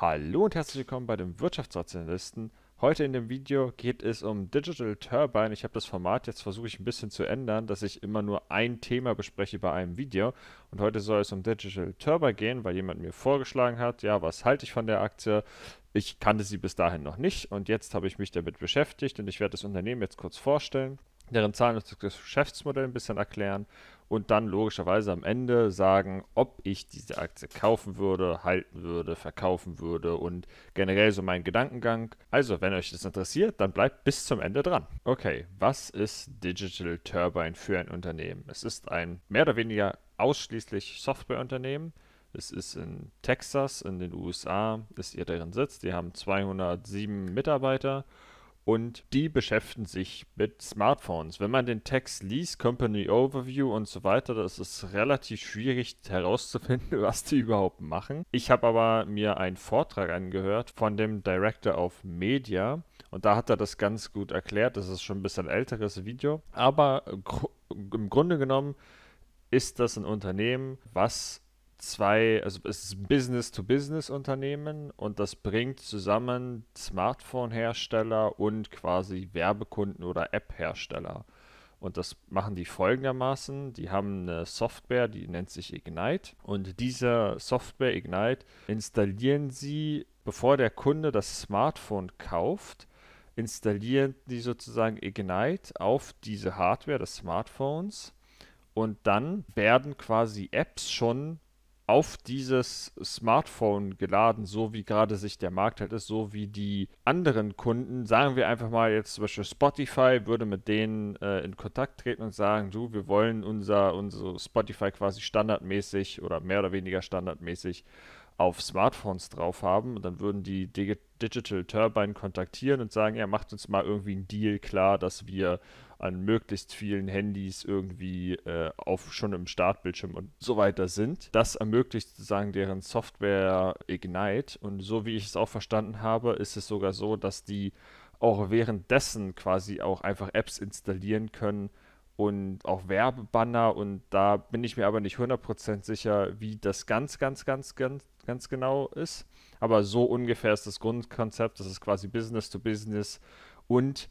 Hallo und herzlich willkommen bei dem Wirtschaftsrationalisten. Heute in dem Video geht es um Digital Turbine. Ich habe das Format jetzt versuche ich ein bisschen zu ändern, dass ich immer nur ein Thema bespreche bei einem Video. Und heute soll es um Digital Turbine gehen, weil jemand mir vorgeschlagen hat, ja, was halte ich von der Aktie? Ich kannte sie bis dahin noch nicht und jetzt habe ich mich damit beschäftigt und ich werde das Unternehmen jetzt kurz vorstellen deren Zahlen und das Geschäftsmodell ein bisschen erklären und dann logischerweise am Ende sagen, ob ich diese Aktie kaufen würde, halten würde, verkaufen würde und generell so mein Gedankengang. Also, wenn euch das interessiert, dann bleibt bis zum Ende dran. Okay, was ist Digital Turbine für ein Unternehmen? Es ist ein mehr oder weniger ausschließlich Softwareunternehmen. Es ist in Texas, in den USA, ist ihr deren Sitz. Die haben 207 Mitarbeiter und die beschäftigen sich mit Smartphones. Wenn man den Text liest, Company Overview und so weiter, das ist relativ schwierig herauszufinden, was die überhaupt machen. Ich habe aber mir einen Vortrag angehört von dem Director of Media und da hat er das ganz gut erklärt. Das ist schon ein bisschen älteres Video, aber im Grunde genommen ist das ein Unternehmen, was zwei, also es ist Business-to-Business-Unternehmen und das bringt zusammen Smartphone-Hersteller und quasi Werbekunden oder App-Hersteller. Und das machen die folgendermaßen. Die haben eine Software, die nennt sich Ignite. Und diese Software Ignite installieren sie, bevor der Kunde das Smartphone kauft, installieren die sozusagen Ignite auf diese Hardware des Smartphones. Und dann werden quasi Apps schon auf dieses Smartphone geladen, so wie gerade sich der Markt halt ist, so wie die anderen Kunden, sagen wir einfach mal jetzt zum Beispiel Spotify, würde mit denen äh, in Kontakt treten und sagen, du, wir wollen unser, unser Spotify quasi standardmäßig oder mehr oder weniger standardmäßig auf Smartphones drauf haben. Und dann würden die Digital Turbine kontaktieren und sagen, ja, macht uns mal irgendwie einen Deal klar, dass wir an möglichst vielen Handys irgendwie äh, auf schon im Startbildschirm und so weiter sind. Das ermöglicht sozusagen deren Software Ignite und so wie ich es auch verstanden habe, ist es sogar so, dass die auch währenddessen quasi auch einfach Apps installieren können und auch Werbebanner und da bin ich mir aber nicht 100% sicher, wie das ganz, ganz, ganz, ganz, ganz genau ist. Aber so ungefähr ist das Grundkonzept, das ist quasi Business to Business und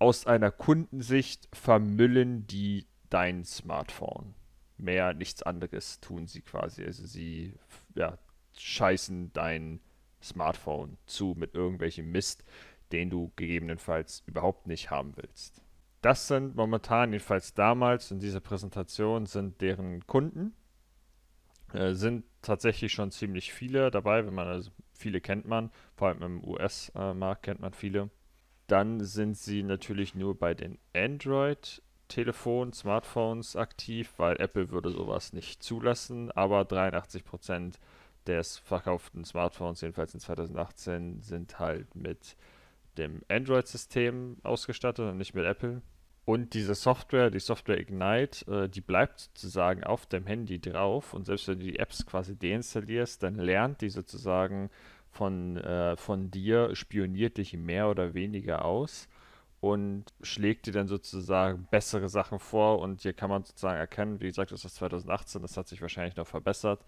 aus einer Kundensicht vermüllen die dein Smartphone. Mehr nichts anderes tun sie quasi. Also sie ja, scheißen dein Smartphone zu mit irgendwelchem Mist, den du gegebenenfalls überhaupt nicht haben willst. Das sind momentan, jedenfalls damals in dieser Präsentation, sind deren Kunden. Äh, sind tatsächlich schon ziemlich viele dabei, wenn man also viele kennt man, vor allem im US-Markt kennt man viele. Dann sind sie natürlich nur bei den Android-Telefonen, Smartphones aktiv, weil Apple würde sowas nicht zulassen. Aber 83% des verkauften Smartphones, jedenfalls in 2018, sind halt mit dem Android-System ausgestattet und nicht mit Apple. Und diese Software, die Software Ignite, äh, die bleibt sozusagen auf dem Handy drauf. Und selbst wenn du die Apps quasi deinstallierst, dann lernt die sozusagen von, äh, von dir, spioniert dich mehr oder weniger aus und schlägt dir dann sozusagen bessere Sachen vor. Und hier kann man sozusagen erkennen, wie gesagt, das ist 2018, das hat sich wahrscheinlich noch verbessert,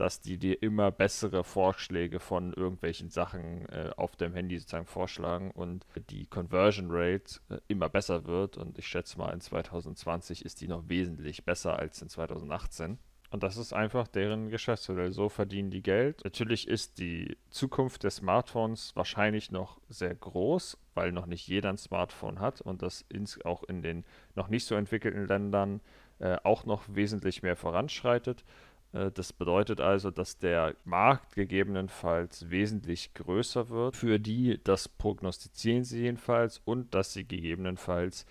dass die dir immer bessere Vorschläge von irgendwelchen Sachen äh, auf dem Handy sozusagen vorschlagen und die Conversion Rate äh, immer besser wird. Und ich schätze mal, in 2020 ist die noch wesentlich besser als in 2018. Und das ist einfach deren Geschäftsmodell. So verdienen die Geld. Natürlich ist die Zukunft des Smartphones wahrscheinlich noch sehr groß, weil noch nicht jeder ein Smartphone hat und das ins, auch in den noch nicht so entwickelten Ländern äh, auch noch wesentlich mehr voranschreitet. Äh, das bedeutet also, dass der Markt gegebenenfalls wesentlich größer wird. Für die, das prognostizieren sie jedenfalls und dass sie gegebenenfalls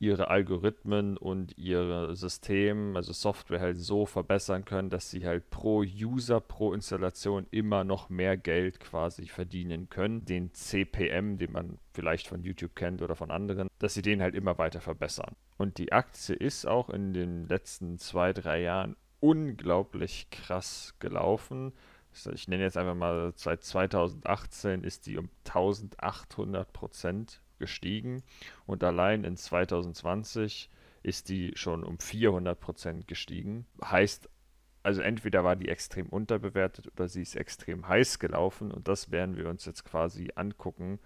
ihre Algorithmen und ihr System, also Software halt so verbessern können, dass sie halt pro User, pro Installation immer noch mehr Geld quasi verdienen können. Den CPM, den man vielleicht von YouTube kennt oder von anderen, dass sie den halt immer weiter verbessern. Und die Aktie ist auch in den letzten zwei, drei Jahren unglaublich krass gelaufen. Ich nenne jetzt einfach mal, seit 2018 ist die um 1800 Prozent gestiegen und allein in 2020 ist die schon um 400 Prozent gestiegen. Heißt Also entweder war die extrem unterbewertet oder sie ist extrem heiß gelaufen und das werden wir uns jetzt quasi angucken,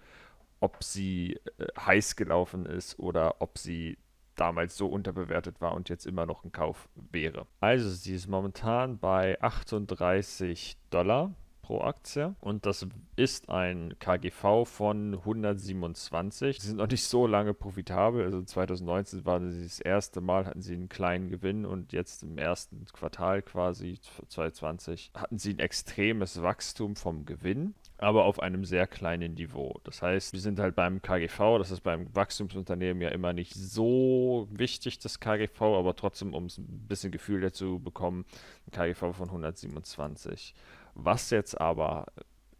ob sie äh, heiß gelaufen ist oder ob sie damals so unterbewertet war und jetzt immer noch ein Kauf wäre. Also sie ist momentan bei 38 Dollar pro Aktie und das ist ein KGV von 127. Sie sind noch nicht so lange profitabel. Also 2019 war sie das erste Mal, hatten sie einen kleinen Gewinn und jetzt im ersten Quartal quasi 2020 hatten sie ein extremes Wachstum vom Gewinn aber auf einem sehr kleinen Niveau. Das heißt, wir sind halt beim KGV, das ist beim Wachstumsunternehmen ja immer nicht so wichtig, das KGV, aber trotzdem, um ein bisschen Gefühl dazu bekommen, ein KGV von 127. Was jetzt aber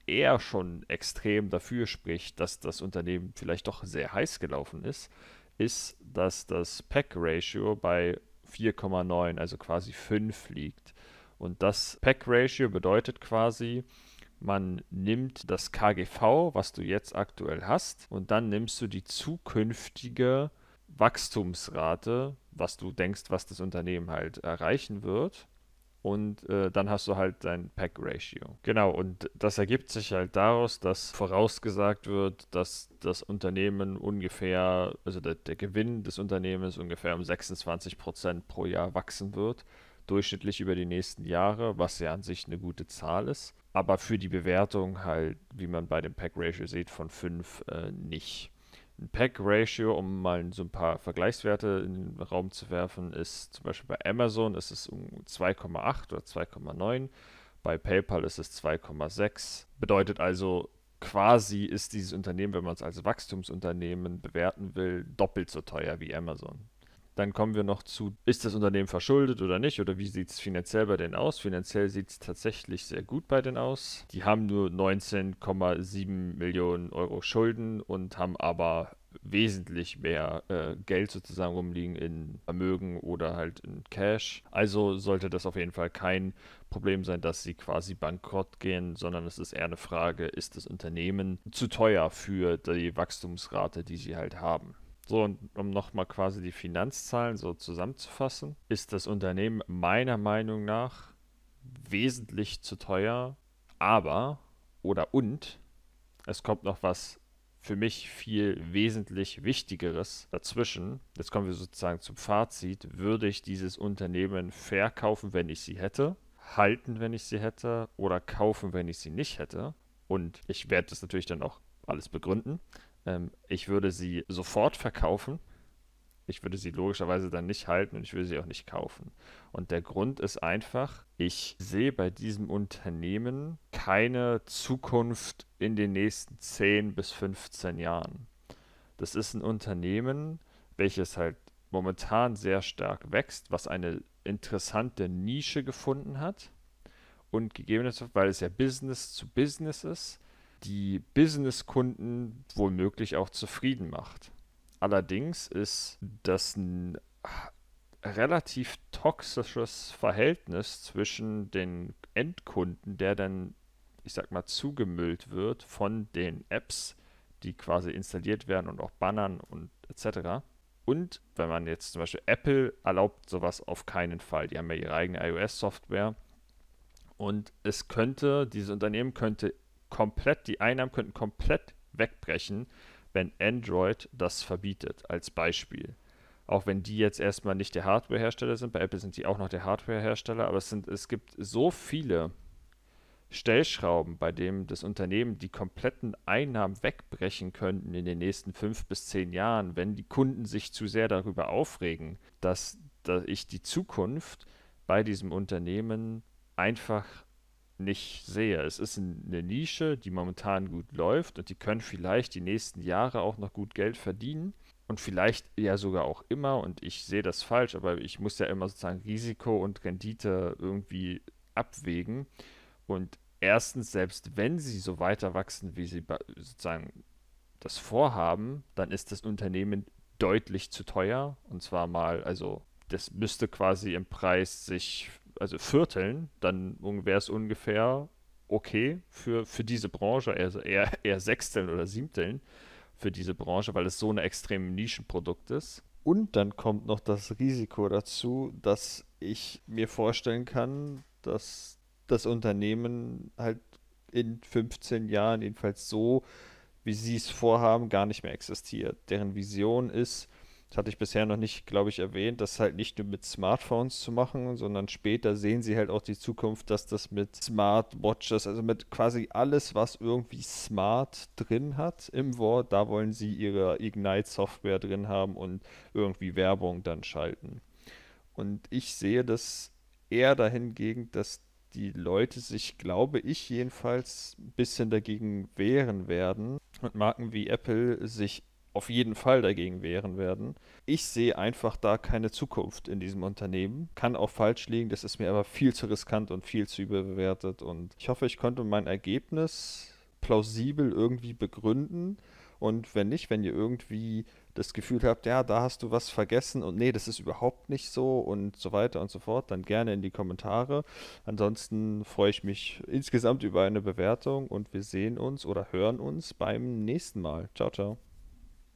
eher schon extrem dafür spricht, dass das Unternehmen vielleicht doch sehr heiß gelaufen ist, ist, dass das PEC-Ratio bei 4,9, also quasi 5 liegt. Und das PEC-Ratio bedeutet quasi, man nimmt das KGV, was du jetzt aktuell hast, und dann nimmst du die zukünftige Wachstumsrate, was du denkst, was das Unternehmen halt erreichen wird, und äh, dann hast du halt dein Pack-Ratio. Genau, und das ergibt sich halt daraus, dass vorausgesagt wird, dass das Unternehmen ungefähr, also der, der Gewinn des Unternehmens ungefähr um 26% pro Jahr wachsen wird, durchschnittlich über die nächsten Jahre, was ja an sich eine gute Zahl ist. Aber für die Bewertung halt, wie man bei dem Pack-Ratio sieht, von 5 äh, nicht. Ein Pack-Ratio, um mal so ein paar Vergleichswerte in den Raum zu werfen, ist zum Beispiel bei Amazon ist es um 2,8 oder 2,9. Bei PayPal ist es 2,6. Bedeutet also, quasi ist dieses Unternehmen, wenn man es als Wachstumsunternehmen bewerten will, doppelt so teuer wie Amazon. Dann kommen wir noch zu, ist das Unternehmen verschuldet oder nicht? Oder wie sieht es finanziell bei denen aus? Finanziell sieht es tatsächlich sehr gut bei denen aus. Die haben nur 19,7 Millionen Euro Schulden und haben aber wesentlich mehr äh, Geld sozusagen rumliegen in Vermögen oder halt in Cash. Also sollte das auf jeden Fall kein Problem sein, dass sie quasi bankrott gehen, sondern es ist eher eine Frage, ist das Unternehmen zu teuer für die Wachstumsrate, die sie halt haben. So, und um nochmal quasi die Finanzzahlen so zusammenzufassen, ist das Unternehmen meiner Meinung nach wesentlich zu teuer, aber oder und es kommt noch was für mich viel wesentlich Wichtigeres dazwischen. Jetzt kommen wir sozusagen zum Fazit. Würde ich dieses Unternehmen verkaufen, wenn ich sie hätte, halten, wenn ich sie hätte oder kaufen, wenn ich sie nicht hätte? Und ich werde das natürlich dann auch alles begründen. Ähm, ich würde sie sofort verkaufen. Ich würde sie logischerweise dann nicht halten und ich würde sie auch nicht kaufen. Und der Grund ist einfach, ich sehe bei diesem Unternehmen keine Zukunft in den nächsten 10 bis 15 Jahren. Das ist ein Unternehmen, welches halt momentan sehr stark wächst, was eine interessante Nische gefunden hat und gegebenenfalls, weil es ja Business zu Business ist, die Businesskunden womöglich auch zufrieden macht. Allerdings ist das ein relativ toxisches Verhältnis zwischen den Endkunden, der dann, ich sag mal, zugemüllt wird von den Apps, die quasi installiert werden und auch Bannern und etc. Und wenn man jetzt zum Beispiel Apple erlaubt sowas auf keinen Fall. Die haben ja ihre eigene iOS-Software. Und es könnte, dieses Unternehmen könnte komplett, die Einnahmen könnten komplett wegbrechen, wenn Android das verbietet, als Beispiel. Auch wenn die jetzt erstmal nicht der Hardwarehersteller sind, bei Apple sind die auch noch der Hardwarehersteller, aber es, sind, es gibt so viele Stellschrauben, bei denen das Unternehmen die kompletten Einnahmen wegbrechen könnten in den nächsten fünf bis zehn Jahren, wenn die Kunden sich zu sehr darüber aufregen, dass, dass ich die Zukunft bei diesem Unternehmen einfach nicht sehe. Es ist eine Nische, die momentan gut läuft und die können vielleicht die nächsten Jahre auch noch gut Geld verdienen und vielleicht ja sogar auch immer und ich sehe das falsch, aber ich muss ja immer sozusagen Risiko und Rendite irgendwie abwägen und erstens, selbst wenn sie so weiter wachsen, wie sie sozusagen das vorhaben, dann ist das Unternehmen deutlich zu teuer und zwar mal, also das müsste quasi im Preis sich also vierteln, dann wäre es ungefähr okay für, für diese Branche, also eher, eher sechsteln oder siebteln für diese Branche, weil es so ein extrem Nischenprodukt ist. Und dann kommt noch das Risiko dazu, dass ich mir vorstellen kann, dass das Unternehmen halt in 15 Jahren, jedenfalls so, wie sie es vorhaben, gar nicht mehr existiert. Deren Vision ist, das hatte ich bisher noch nicht, glaube ich, erwähnt, das halt nicht nur mit Smartphones zu machen, sondern später sehen sie halt auch die Zukunft, dass das mit Smartwatches, also mit quasi alles, was irgendwie smart drin hat im Wort, da wollen sie ihre Ignite-Software drin haben und irgendwie Werbung dann schalten. Und ich sehe das eher dahingegen, dass die Leute sich, glaube ich jedenfalls, ein bisschen dagegen wehren werden und Marken wie Apple sich auf jeden Fall dagegen wehren werden. Ich sehe einfach da keine Zukunft in diesem Unternehmen. Kann auch falsch liegen, das ist mir aber viel zu riskant und viel zu überbewertet. Und ich hoffe, ich konnte mein Ergebnis plausibel irgendwie begründen. Und wenn nicht, wenn ihr irgendwie das Gefühl habt, ja, da hast du was vergessen und nee, das ist überhaupt nicht so und so weiter und so fort, dann gerne in die Kommentare. Ansonsten freue ich mich insgesamt über eine Bewertung und wir sehen uns oder hören uns beim nächsten Mal. Ciao, ciao.